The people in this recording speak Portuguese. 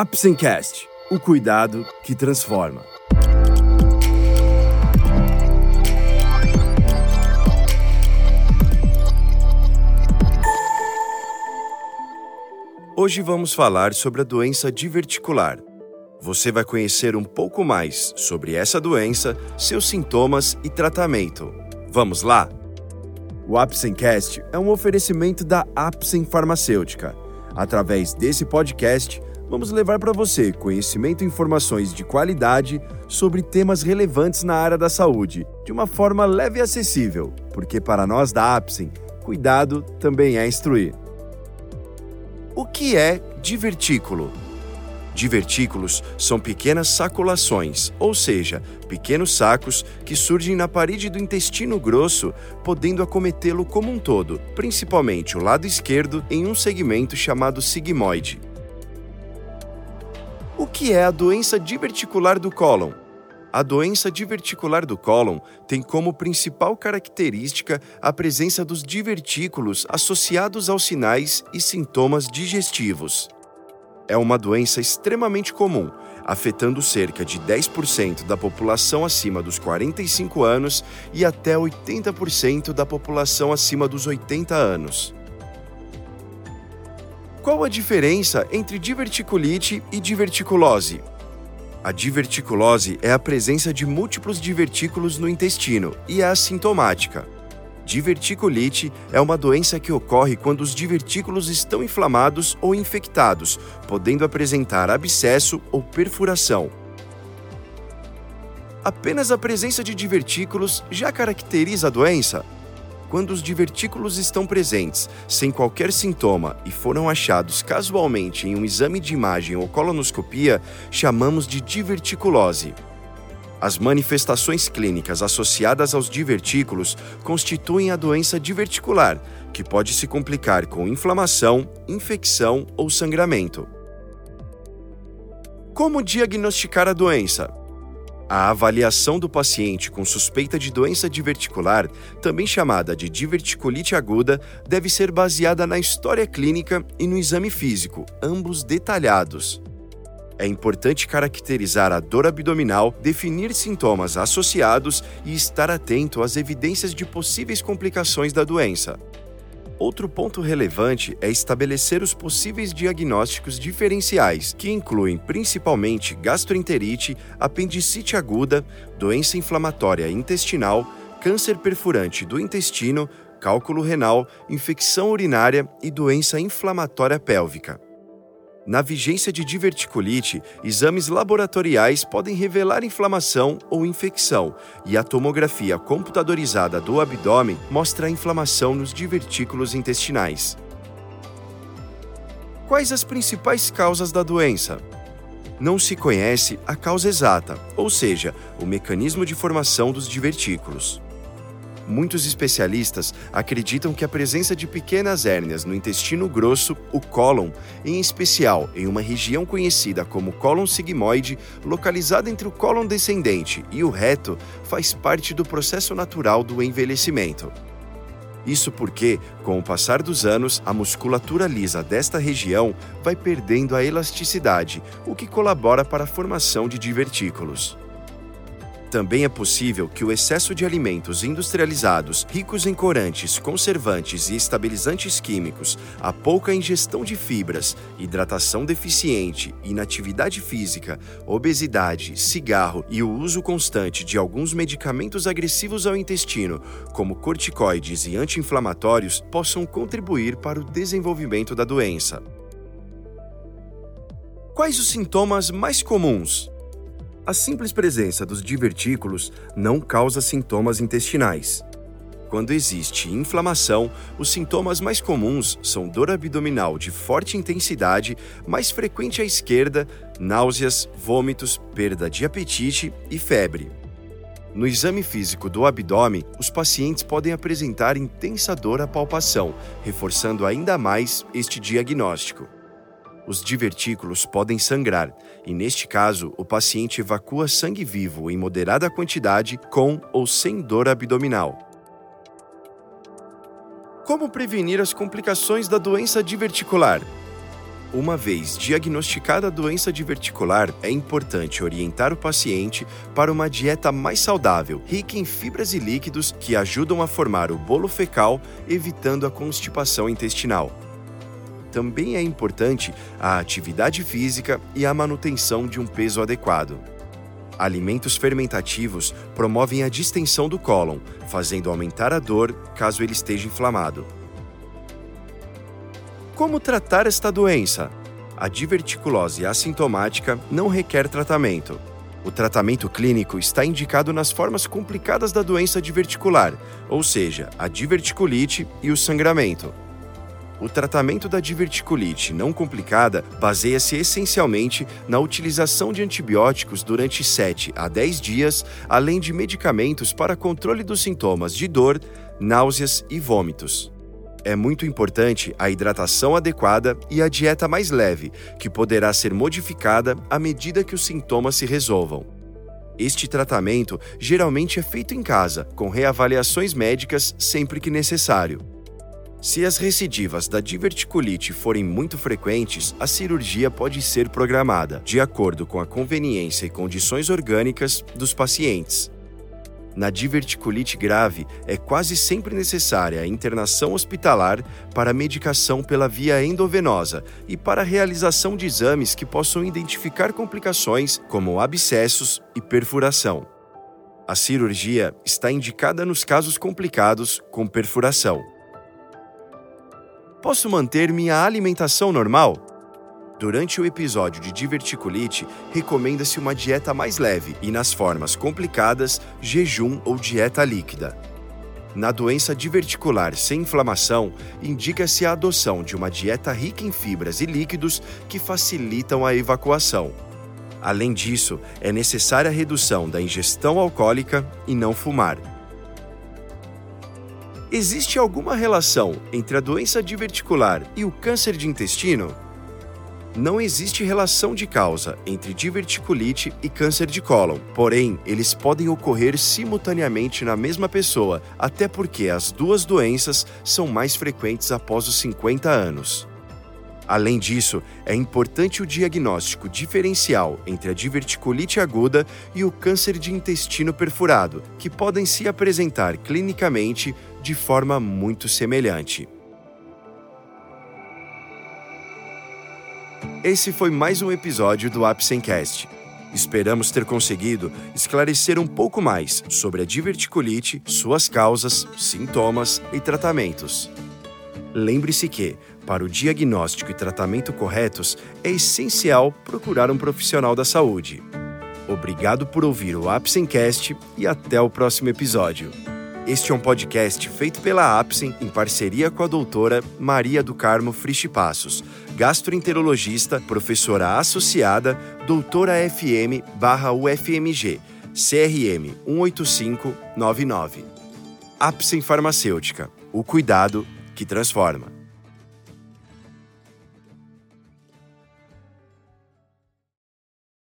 Apsencast, o cuidado que transforma. Hoje vamos falar sobre a doença diverticular. Você vai conhecer um pouco mais sobre essa doença, seus sintomas e tratamento. Vamos lá? O Apsencast é um oferecimento da Apsen Farmacêutica. Através desse podcast, vamos levar para você conhecimento e informações de qualidade sobre temas relevantes na área da saúde, de uma forma leve e acessível, porque para nós da Apsen, cuidado também é instruir. O que é divertículo? Divertículos são pequenas saculações, ou seja, pequenos sacos que surgem na parede do intestino grosso, podendo acometê-lo como um todo, principalmente o lado esquerdo, em um segmento chamado sigmoide. O que é a doença diverticular do cólon? A doença diverticular do cólon tem como principal característica a presença dos divertículos associados aos sinais e sintomas digestivos. É uma doença extremamente comum, afetando cerca de 10% da população acima dos 45 anos e até 80% da população acima dos 80 anos. Qual a diferença entre diverticulite e diverticulose? A diverticulose é a presença de múltiplos divertículos no intestino e é assintomática. Diverticulite é uma doença que ocorre quando os divertículos estão inflamados ou infectados, podendo apresentar abscesso ou perfuração. Apenas a presença de divertículos já caracteriza a doença? Quando os divertículos estão presentes, sem qualquer sintoma e foram achados casualmente em um exame de imagem ou colonoscopia, chamamos de diverticulose. As manifestações clínicas associadas aos divertículos constituem a doença diverticular, que pode se complicar com inflamação, infecção ou sangramento. Como diagnosticar a doença? A avaliação do paciente com suspeita de doença diverticular, também chamada de diverticulite aguda, deve ser baseada na história clínica e no exame físico, ambos detalhados. É importante caracterizar a dor abdominal, definir sintomas associados e estar atento às evidências de possíveis complicações da doença. Outro ponto relevante é estabelecer os possíveis diagnósticos diferenciais, que incluem principalmente gastroenterite, apendicite aguda, doença inflamatória intestinal, câncer perfurante do intestino, cálculo renal, infecção urinária e doença inflamatória pélvica. Na vigência de diverticulite, exames laboratoriais podem revelar inflamação ou infecção, e a tomografia computadorizada do abdômen mostra a inflamação nos divertículos intestinais. Quais as principais causas da doença? Não se conhece a causa exata, ou seja, o mecanismo de formação dos divertículos. Muitos especialistas acreditam que a presença de pequenas hérnias no intestino grosso, o cólon, em especial em uma região conhecida como cólon sigmoide, localizada entre o cólon descendente e o reto, faz parte do processo natural do envelhecimento. Isso porque, com o passar dos anos, a musculatura lisa desta região vai perdendo a elasticidade, o que colabora para a formação de divertículos. Também é possível que o excesso de alimentos industrializados, ricos em corantes, conservantes e estabilizantes químicos, a pouca ingestão de fibras, hidratação deficiente, inatividade física, obesidade, cigarro e o uso constante de alguns medicamentos agressivos ao intestino, como corticoides e anti-inflamatórios, possam contribuir para o desenvolvimento da doença. Quais os sintomas mais comuns? A simples presença dos divertículos não causa sintomas intestinais. Quando existe inflamação, os sintomas mais comuns são dor abdominal de forte intensidade, mais frequente à esquerda, náuseas, vômitos, perda de apetite e febre. No exame físico do abdômen, os pacientes podem apresentar intensa dor à palpação, reforçando ainda mais este diagnóstico os divertículos podem sangrar, e neste caso, o paciente evacua sangue vivo em moderada quantidade com ou sem dor abdominal. Como prevenir as complicações da doença diverticular? Uma vez diagnosticada a doença diverticular, é importante orientar o paciente para uma dieta mais saudável, rica em fibras e líquidos que ajudam a formar o bolo fecal, evitando a constipação intestinal. Também é importante a atividade física e a manutenção de um peso adequado. Alimentos fermentativos promovem a distensão do cólon, fazendo aumentar a dor caso ele esteja inflamado. Como tratar esta doença? A diverticulose assintomática não requer tratamento. O tratamento clínico está indicado nas formas complicadas da doença diverticular, ou seja, a diverticulite e o sangramento. O tratamento da diverticulite não complicada baseia-se essencialmente na utilização de antibióticos durante 7 a 10 dias, além de medicamentos para controle dos sintomas de dor, náuseas e vômitos é muito importante a hidratação adequada e a dieta mais leve, que poderá ser modificada à medida que os sintomas se resolvam. Este tratamento geralmente é feito em casa, com reavaliações médicas sempre que necessário. Se as recidivas da diverticulite forem muito frequentes, a cirurgia pode ser programada, de acordo com a conveniência e condições orgânicas dos pacientes. Na diverticulite grave, é quase sempre necessária a internação hospitalar para medicação pela via endovenosa e para a realização de exames que possam identificar complicações como abscessos e perfuração. A cirurgia está indicada nos casos complicados com perfuração. Posso manter minha alimentação normal? Durante o episódio de diverticulite, recomenda-se uma dieta mais leve e, nas formas complicadas, jejum ou dieta líquida. Na doença diverticular sem inflamação, indica-se a adoção de uma dieta rica em fibras e líquidos que facilitam a evacuação. Além disso, é necessária a redução da ingestão alcoólica e não fumar. Existe alguma relação entre a doença diverticular e o câncer de intestino? Não existe relação de causa entre diverticulite e câncer de cólon, porém, eles podem ocorrer simultaneamente na mesma pessoa, até porque as duas doenças são mais frequentes após os 50 anos. Além disso, é importante o diagnóstico diferencial entre a diverticulite aguda e o câncer de intestino perfurado, que podem se apresentar clinicamente de forma muito semelhante. Esse foi mais um episódio do Apsencast. Esperamos ter conseguido esclarecer um pouco mais sobre a diverticulite, suas causas, sintomas e tratamentos. Lembre-se que, para o diagnóstico e tratamento corretos, é essencial procurar um profissional da saúde. Obrigado por ouvir o Apsencast e até o próximo episódio. Este é um podcast feito pela Apsen em parceria com a doutora Maria do Carmo Frisch Passos, gastroenterologista, professora associada, doutora FM barra UFMG, CRM 18599. Apsen Farmacêutica, o cuidado que transforma.